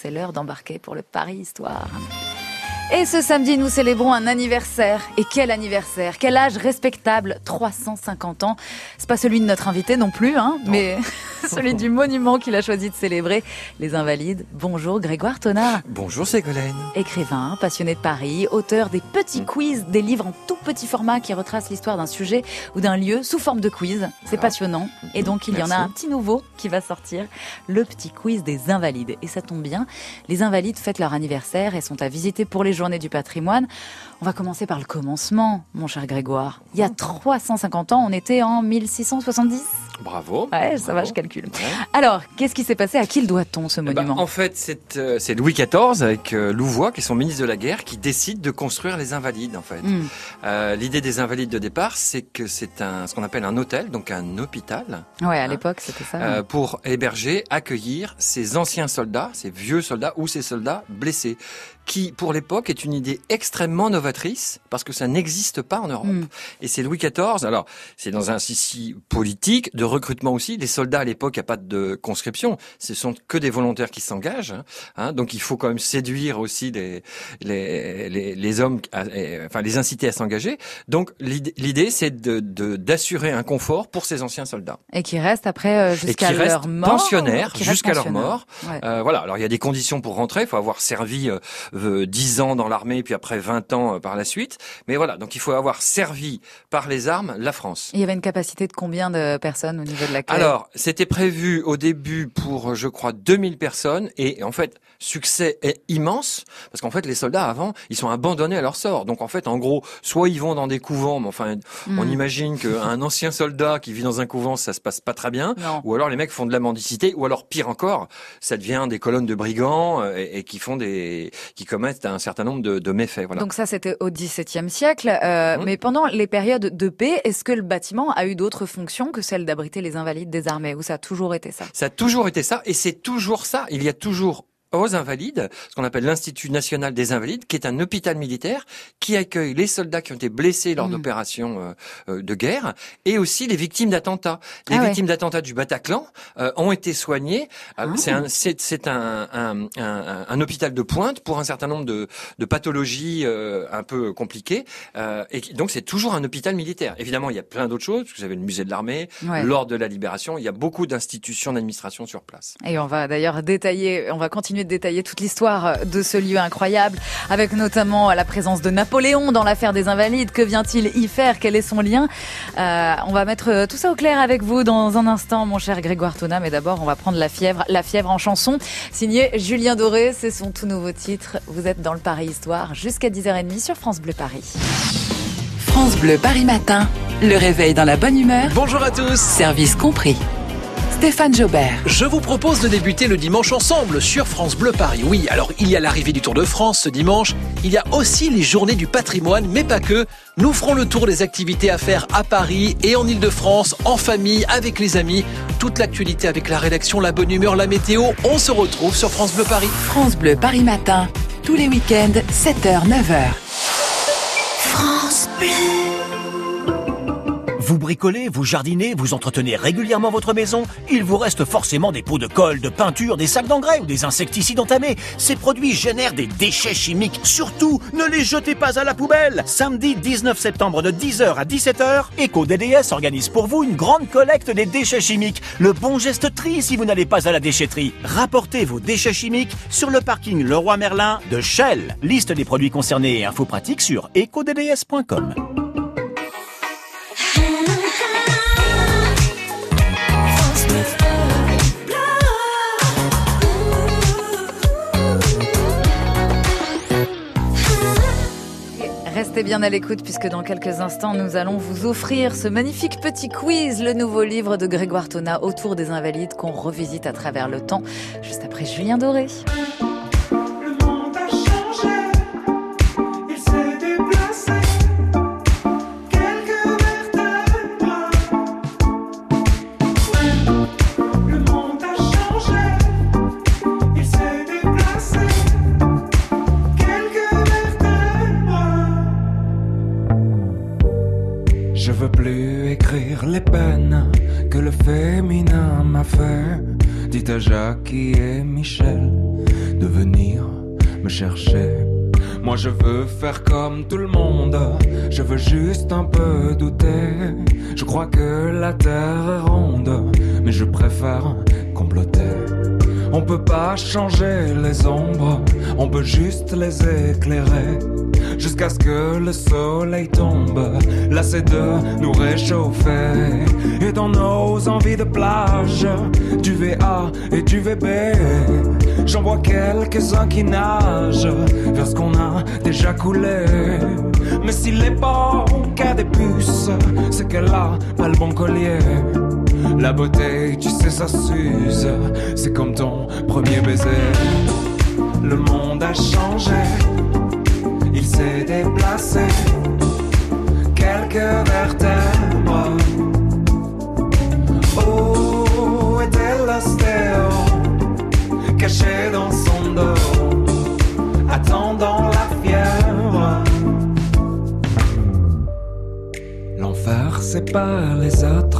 c'est l'heure d'embarquer pour le Paris Histoire. Et ce samedi, nous célébrons un anniversaire. Et quel anniversaire? Quel âge respectable? 350 ans. C'est pas celui de notre invité non plus, hein, mais celui du monument qu'il a choisi de célébrer, les Invalides. Bonjour Grégoire Tonard. Bonjour Ségolène. Écrivain, passionné de Paris, auteur des petits quiz, des livres en tout petit format qui retracent l'histoire d'un sujet ou d'un lieu sous forme de quiz. C'est passionnant. Et donc il y en a un petit nouveau qui va sortir, le petit quiz des Invalides. Et ça tombe bien, les Invalides fêtent leur anniversaire et sont à visiter pour les journée du patrimoine. On va commencer par le commencement, mon cher Grégoire. Il y a 350 ans, on était en 1670. Bravo. Ouais, ça va, je calcule. Alors, qu'est-ce qui s'est passé? À qui le doit-on, ce bah, monument? En fait, c'est euh, Louis XIV, avec euh, Louvois, qui est son ministre de la guerre, qui décide de construire les Invalides, en fait. Hmm. Euh, l'idée des Invalides de départ, c'est que c'est un, ce qu'on appelle un hôtel, donc un hôpital. Ouais, à hein, l'époque, c'était ça. pour héberger, accueillir ces anciens soldats, ces vieux soldats ou ces soldats blessés qui, pour l'époque, est une idée extrêmement novatrice parce que ça n'existe pas en Europe. Hmm. Et c'est Louis XIV. Alors, c'est dans un sissi politique, de recrutement aussi. Les soldats à l'époque, il n'y a pas de conscription. Ce sont que des volontaires qui s'engagent. Hein. hein. donc, il faut quand même séduire aussi les les, les, les hommes, enfin les inciter à s'engager. Donc, l'idée, c'est de d'assurer un confort pour ces anciens soldats. Et qui restent après euh, jusqu'à leur mort. Pensionnaires jusqu'à leur mort. Euh, voilà. Alors, il y a des conditions pour rentrer. Il faut avoir servi euh, 10 ans dans l'armée, puis après 20 ans euh, par la suite. Mais voilà, donc il faut avoir servi par les armes la France. il y avait une capacité de combien de personnes au niveau de l'accueil Alors, c'était prévu au début pour, je crois, 2000 personnes. Et en fait, succès est immense, parce qu'en fait, les soldats, avant, ils sont abandonnés à leur sort. Donc en fait, en gros, soit ils vont dans des couvents, mais enfin, on hmm. imagine qu'un ancien soldat qui vit dans un couvent, ça se passe pas très bien. Ou alors les mecs font de la mendicité, ou alors pire encore, ça devient des colonnes de brigands euh, et, et qui font des qui commettent un certain nombre de, de méfaits. Voilà. Donc ça, c'était au XVIIe siècle. Euh, mmh. Mais pendant les périodes de paix, est-ce que le bâtiment a eu d'autres fonctions que celle d'abriter les invalides des armées Ou ça a toujours été ça? Ça a toujours été ça, et c'est toujours ça. Il y a toujours aux Invalides, ce qu'on appelle l'Institut national des Invalides, qui est un hôpital militaire qui accueille les soldats qui ont été blessés lors mm. d'opérations euh, euh, de guerre et aussi les victimes d'attentats. Les ah victimes d'attentats du Bataclan euh, ont été soignées. Ah. C'est un, c'est, un, un, un, un, hôpital de pointe pour un certain nombre de, de pathologies un peu compliquées. et donc c'est toujours un hôpital militaire. Évidemment, il y a plein d'autres choses, parce que vous avez le musée de l'armée, l'ordre de la libération, il y a beaucoup d'institutions d'administration sur place. Et on va d'ailleurs détailler, on va continuer de détailler toute l'histoire de ce lieu incroyable, avec notamment la présence de Napoléon dans l'affaire des Invalides. Que vient-il y faire? Quel est son lien? Euh, On va mettre tout ça au clair avec vous dans un instant, mon cher Grégoire Tona. Mais d'abord, on va prendre la fièvre, la fièvre en chanson, signé Julien Doré. C'est son tout nouveau titre. Vous êtes dans le Paris Histoire jusqu'à 10h30 sur France Bleu Paris. France Bleu Paris Matin. Le réveil dans la bonne humeur. Bonjour à tous. Service compris. Stéphane Jobert. Je vous propose de débuter le dimanche ensemble sur France Bleu Paris. Oui, alors il y a l'arrivée du Tour de France ce dimanche, il y a aussi les journées du patrimoine, mais pas que. Nous ferons le tour des activités à faire à Paris et en Ile-de-France, en famille, avec les amis. Toute l'actualité avec la rédaction, la bonne humeur, la météo, on se retrouve sur France Bleu Paris. France Bleu Paris Matin, tous les week-ends, 7h, 9h. France Bleu. Vous bricolez, vous jardinez, vous entretenez régulièrement votre maison, il vous reste forcément des pots de colle, de peinture, des sacs d'engrais ou des insecticides entamés. Ces produits génèrent des déchets chimiques. Surtout, ne les jetez pas à la poubelle. Samedi 19 septembre de 10h à 17h, EcoDDS organise pour vous une grande collecte des déchets chimiques. Le bon geste tri si vous n'allez pas à la déchetterie. Rapportez vos déchets chimiques sur le parking Leroy Merlin de Shell. Liste des produits concernés et infos pratiques sur ecodds.com. Restez bien à l'écoute puisque dans quelques instants, nous allons vous offrir ce magnifique petit quiz, le nouveau livre de Grégoire Tona autour des invalides qu'on revisite à travers le temps, juste après Julien Doré. Les peines que le féminin m'a fait. Dites à Jackie et Michel de venir me chercher. Moi je veux faire comme tout le monde, je veux juste un peu douter. Je crois que la terre est ronde, mais je préfère comploter. On peut pas changer les ombres, on peut juste les éclairer. Jusqu'à ce que le soleil tombe, c'est de nous réchauffer. Et dans nos envies de plage, du VA et du VB, j'en vois quelques-uns qui nagent vers ce qu'on a déjà coulé. Mais s'il est bon qu'à des puces, c'est qu'elle a pas le bon collier. La beauté, tu sais, ça s'use. C'est comme ton premier baiser. Le monde a changé. S'est déplacé. Quelques vertèbres. Oh, était l'ostéo. Caché dans son dos. Attendant la fièvre? L'enfer, c'est pas les autres,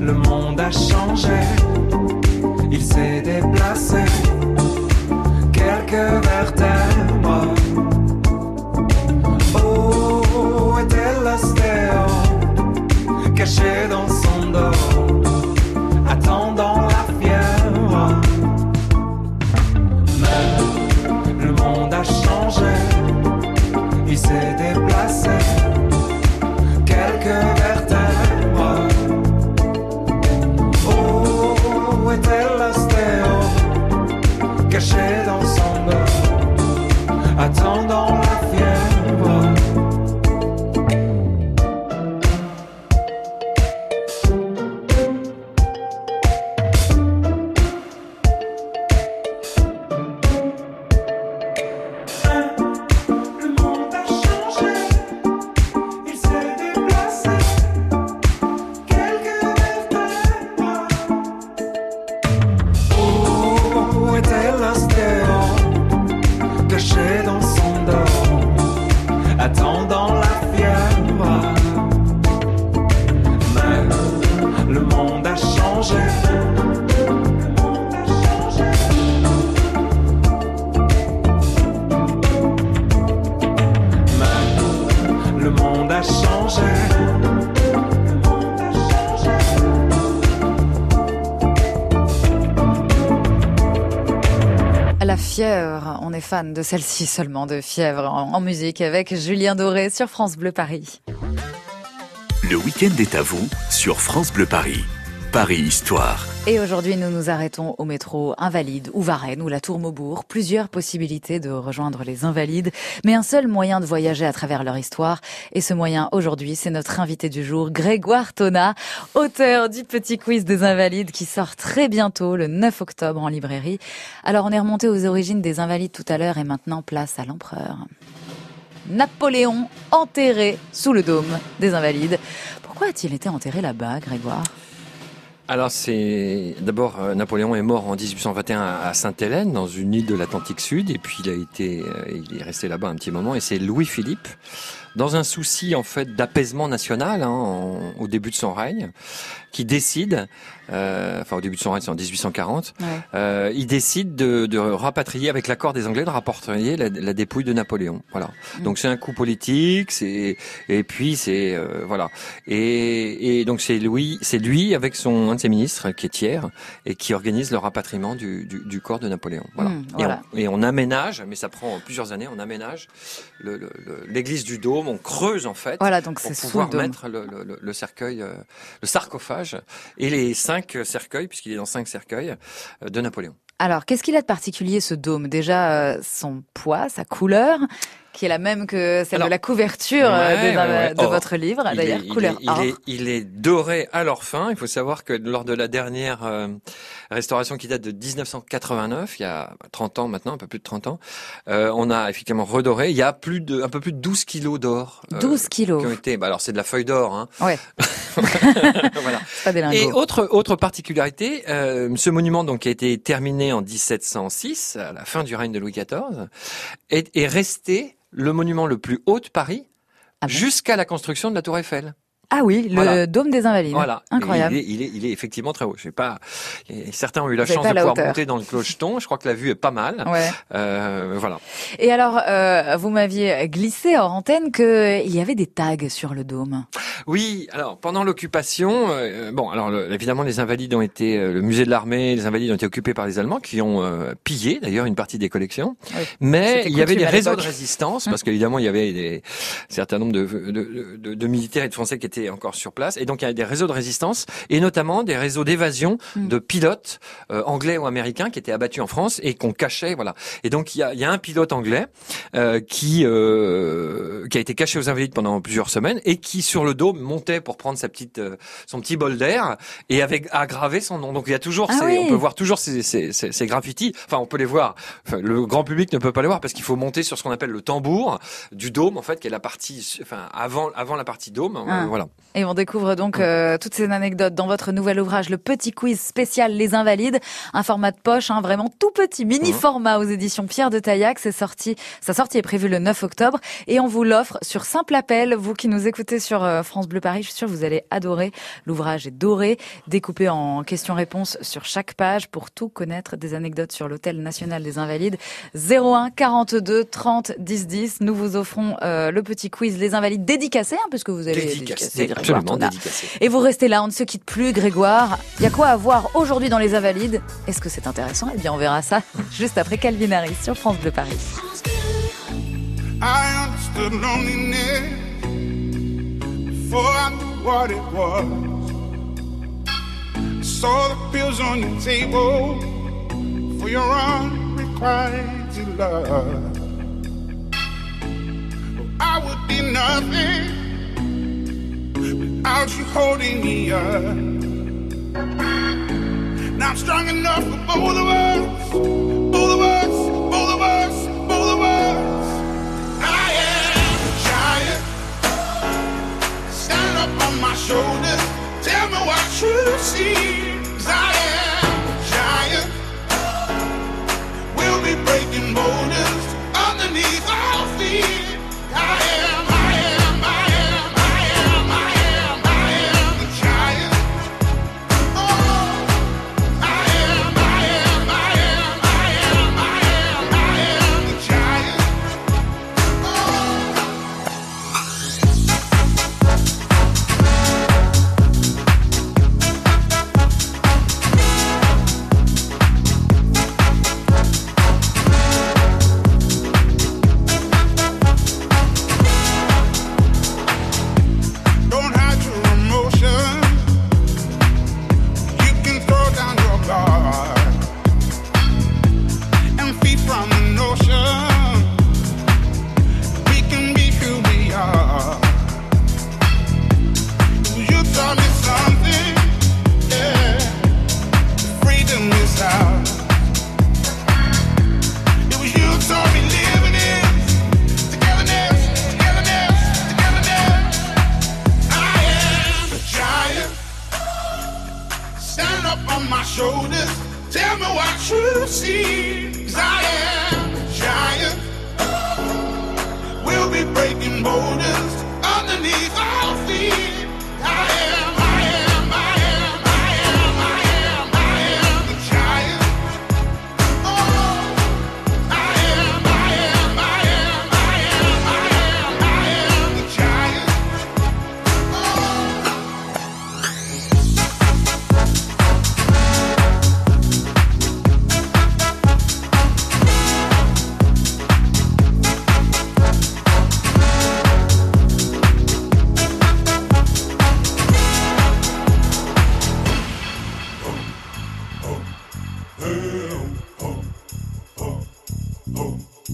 Le monde a changé, il s'est déplacé. Quelques vertèbres. Oh, était l'ostéo, caché dans de celle-ci seulement, de fièvre en, en musique avec Julien Doré sur France Bleu Paris. Le week-end est à vous sur France Bleu Paris. Paris Histoire. Et aujourd'hui, nous nous arrêtons au métro Invalide ou Varennes ou la Tour Maubourg. Plusieurs possibilités de rejoindre les Invalides, mais un seul moyen de voyager à travers leur histoire. Et ce moyen, aujourd'hui, c'est notre invité du jour, Grégoire Tona, auteur du Petit Quiz des Invalides qui sort très bientôt, le 9 octobre en librairie. Alors, on est remonté aux origines des Invalides tout à l'heure et maintenant place à l'empereur. Napoléon enterré sous le dôme des Invalides. Pourquoi a-t-il été enterré là-bas, Grégoire? Alors c'est d'abord euh, Napoléon est mort en 1821 à Sainte-Hélène dans une île de l'Atlantique Sud et puis il a été euh, il est resté là-bas un petit moment et c'est Louis-Philippe dans un souci en fait d'apaisement national hein, en- au début de son règne qui décide euh, enfin au début de son règne c'est en 1840 Ouais. euh, il décide de, de rapatrier avec l'accord des Anglais de rapatrier la, la dépouille de Napoléon voilà Mm. donc c'est un coup politique c'est et puis c'est euh, voilà et, et donc c'est Louis, c'est lui avec son un de ses ministres qui est tiers et qui organise le rapatriement du, du, du corps de Napoléon. Voilà. Et, voilà. on, et on aménage, mais ça prend plusieurs années. On aménage le- le- le- l'église du Dôme, on creuse en fait. Voilà, donc pour sous pouvoir mettre le, le- le- le cercueil, euh, le sarcophage et les cinq cercueils, puisqu'il est dans cinq cercueils euh, de Napoléon. Alors, qu'est-ce qu'il a de particulier ce dôme? Déjà, euh, son poids, sa couleur, qui est la même que celle Alors, de la couverture euh, Ouais, des- ouais, ouais. de Or. votre livre, Il d'ailleurs, il couleur il or. est, il est doré à leur fin. Il faut savoir que lors de la dernière euh, restauration qui date de 1989, il y a 30 ans maintenant, un peu plus de 30 ans, euh, on a effectivement redoré. Il y a plus de, un peu plus de 12 kilos d'or. euh, 12 kilos. Qui ont été, bah alors c'est de la feuille d'or, hein. Ouais, voilà. c'est pas des Et autre autre particularité, euh, ce monument donc qui a été terminé en 1706, à la fin du règne de Louis XIV, est, est resté le monument le plus haut de Paris Ah bon? jusqu'à la construction de la Tour Eiffel. Ah oui, le Voilà. dôme des Invalides. Voilà. Incroyable. Il est, il est, il est effectivement très haut. Je sais pas. Certains ont eu la chance de la pouvoir hauteur. monter dans le clocheton. Je crois que la vue est pas mal. Ouais. Euh, voilà. Et alors, euh, vous m'aviez glissé hors antenne qu'il y avait des tags sur le dôme. Oui. Alors pendant l'occupation, euh, bon, alors le- évidemment les Invalides ont été, euh, le musée de l'armée, les Invalides ont été occupés par les Allemands qui ont euh, pillé d'ailleurs une partie des collections. Oui. Mais il y avait des réseaux de résistance parce qu'évidemment il y avait des un certain nombre de, de, de- de militaires et de Français qui étaient encore sur place et donc il y avait des réseaux de résistance et notamment des réseaux d'évasion Hum. de pilotes euh, anglais ou américains qui étaient abattus en France et qu'on cachait voilà et donc il y a, il y a un pilote anglais euh, qui euh, qui a été caché aux Invalides pendant plusieurs semaines et qui sur le dos montait pour prendre sa petite euh, son petit bol d'air et avec aggravé son nom donc il y a toujours Ah ces, oui. on peut voir toujours ces, ces, ces, ces graffitis enfin on peut les voir Enfin, le grand public ne peut pas les voir parce qu'il faut monter sur ce qu'on appelle le tambour du dôme en fait qui est la partie enfin avant avant la partie dôme Ah. euh, voilà Et on découvre donc euh, toutes ces anecdotes dans votre nouvel ouvrage, le petit quiz spécial Les Invalides, un format de poche, hein, vraiment tout petit, mini format aux éditions Pierre de Taillac. C'est sorti, sa sortie est prévue le 9 octobre et on vous l'offre sur simple appel. Vous qui nous écoutez sur euh, France Bleu Paris, je suis sûre que vous allez adorer. L'ouvrage est doré, découpé en questions-réponses sur chaque page pour tout connaître des anecdotes sur l'Hôtel National des Invalides. 01 42 30 10 10. Nous vous offrons euh, le petit quiz Les Invalides dédicacé, hein, puisque vous allez dédicacer dédicacé Grégoire absolument Tournat. dédicacé Et vous restez là, on ne se quitte plus, Grégoire. Il y a quoi à voir aujourd'hui dans les Invalides? Est-ce que c'est intéressant? Eh bien, on verra ça juste après Calvin Harris sur France Bleu Paris. I understood loneliness before I knew what it was. Saw the pills on your table for your unrequited love. I would be nothing without you holding me up. Now I'm strong enough for both of us, both of us, both of us, both of us. I am a giant. Stand up on my shoulders. Tell me what you see. 'Cause I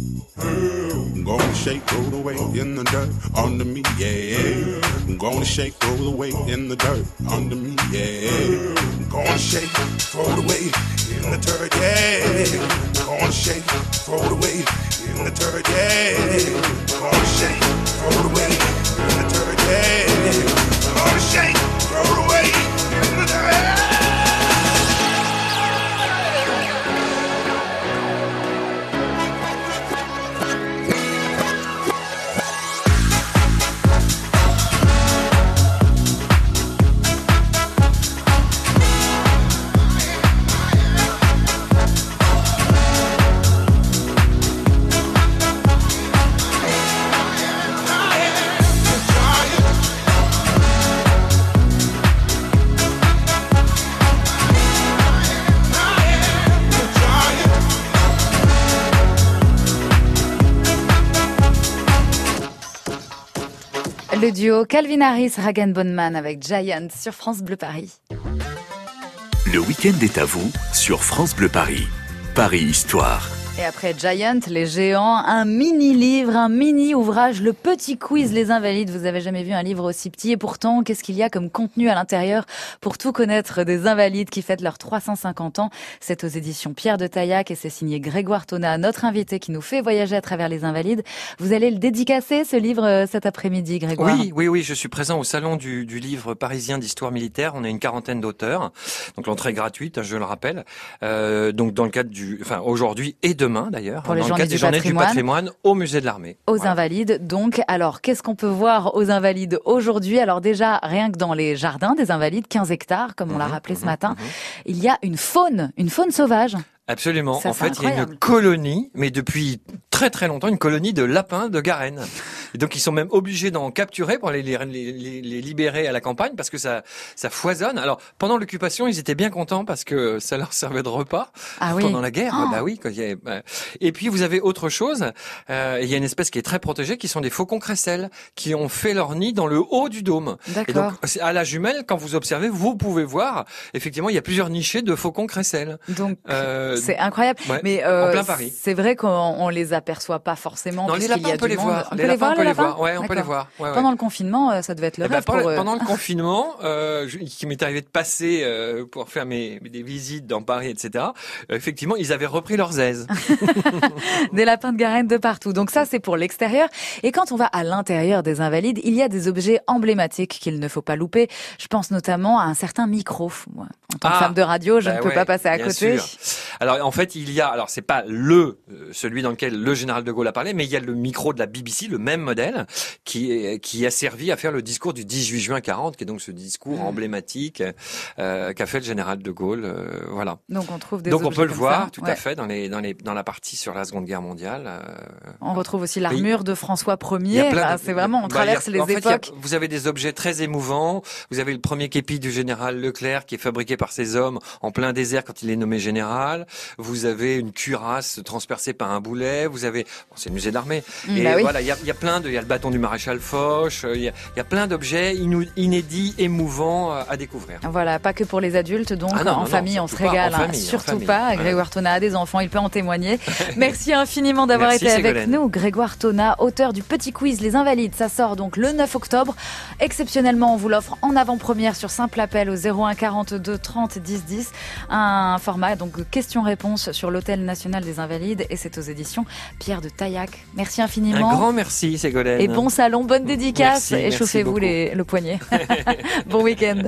Mm-hmm. I'm Gonna shake, throw the weight in the dirt under me, yeah. I'm Gonna shake, throw the weight in the dirt under me, yeah. I'm Gonna shake, throw the weight in the dirt, yeah. I'm Gonna shake, throw the weight in the dirt, yeah. Gonna shake, roll in the dirt, yeah. Gonna shake. Duo Calvin Harris, Ragan Bonman avec Giant sur France Bleu Paris. Le week-end est à vous sur France Bleu Paris. Paris Histoire. Et après Giant, les géants, un mini-livre, un mini-ouvrage, le petit quiz Les Invalides. Vous avez jamais vu un livre aussi petit et pourtant, qu'est-ce qu'il y a comme contenu à l'intérieur pour tout connaître des Invalides qui fêtent leurs 350 ans? C'est aux éditions Pierre de Taillac et c'est signé Grégoire Tona, notre invité qui nous fait voyager à travers les Invalides. Vous allez le dédicacer, ce livre, euh, cet après-midi, Grégoire? Oui, oui, oui, je suis présent au salon du, du livre parisien d'histoire militaire. On a une quarantaine d'auteurs, donc l'entrée est gratuite, hein, je le rappelle. Euh, donc dans le cadre du, enfin aujourd'hui et demain d'ailleurs, Pour les dans le journées cadre du des journées patrimoine. du patrimoine au musée de l'armée. aux Voilà. Invalides. Donc, alors, qu'est-ce qu'on peut voir aux Invalides aujourd'hui? Alors déjà, rien que dans les jardins des Invalides, 15 hectares, comme on l'a Mhm, rappelé ce mhm, matin, mhm. il y a une faune, une faune sauvage. Absolument. Ça, en fait, il y a une colonie, mais depuis très très longtemps, une colonie de lapins de Garenne. Et donc ils sont même obligés d'en capturer pour les, les, les, les- les libérer à la campagne parce que ça, ça foisonne. Alors pendant l'occupation, ils étaient bien contents parce que ça leur servait de repas Ah oui. pendant la guerre. Oh. Bah oui. bah. Et puis vous avez autre chose. Euh, il y a une espèce qui est très protégée, qui sont des faucons crécelles, qui ont fait leur nid dans le haut du dôme. Et donc à la jumelle, quand vous observez, vous pouvez voir effectivement il y a plusieurs nichés de faucons crécelles. Donc, Euh, c'est incroyable. ouais, Mais euh, en plein Paris. c'est vrai qu'on on les aperçoit pas forcément. Non, les puisqu'il y lapins, a on peut les voir. On les peut les voir, les lapins Ouais, on peut les voir. Pendant le confinement, euh, ça devait être le Eh ben, rêve pendant, pour eux. pendant le confinement, euh, qui m'est arrivé de passer euh, pour faire mes, des visites dans Paris, etc. euh, effectivement, ils avaient repris leurs aises. des lapins de Garenne de partout. Donc ça, c'est pour l'extérieur. Et quand on va à l'intérieur des Invalides, il y a des objets emblématiques qu'il ne faut pas louper. Je pense notamment à un certain micro. Moi, en tant que Ah, femme de radio, je Bah ne peux ouais, pas passer à côté. sûr. Alors en fait, il y a, alors c'est pas le euh, celui dans lequel le général de Gaulle a parlé, mais il y a le micro de la BBC, le même modèle, qui est, qui a servi à faire le discours du 18 juin 40, qui est donc ce discours Mmh. emblématique euh, qu'a fait le général de Gaulle. euh, voilà. Donc on trouve des Donc on peut le voir ça. tout Ouais. à fait dans les dans les dans la partie sur la Seconde Guerre mondiale. euh, On retrouve aussi l'armure de François Ier. c'est vraiment, on bah, traverse a- les fait, a- époques. vous avez des objets très émouvants. Vous avez le premier képi du général Leclerc qui est fabriqué par ses hommes en plein désert quand il est nommé général. Vous avez une cuirasse transpercée par un boulet. Vous avez, bon, c'est le musée d'armée. Mm, Et bah oui. voilà, il y a, il y a plein de, il y a le bâton du maréchal Foch. euh, Il y a, il y a plein d'objets inédits, émouvants euh, à découvrir. Voilà, pas que pour les adultes, donc Ah non, en non, non, famille on se régale, hein. surtout pas. Ouais. Grégoire Tona a des enfants, il peut en témoigner. Merci infiniment d'avoir été avec nous. Grégoire Tona, auteur du petit quiz Les Invalides, ça sort donc le 9 octobre. Exceptionnellement, on vous l'offre en avant-première sur simple appel au 01 42 30 10 10. Un format donc questions-réponses sur l'hôtel national des Invalides et c'est aux éditions Pierre de Taillac. Merci Un infiniment. grand merci, Ségolène. Et bon salon, bonne dédicace Merci, et merci chauffez-vous beaucoup. les- le poignet. bon week-end.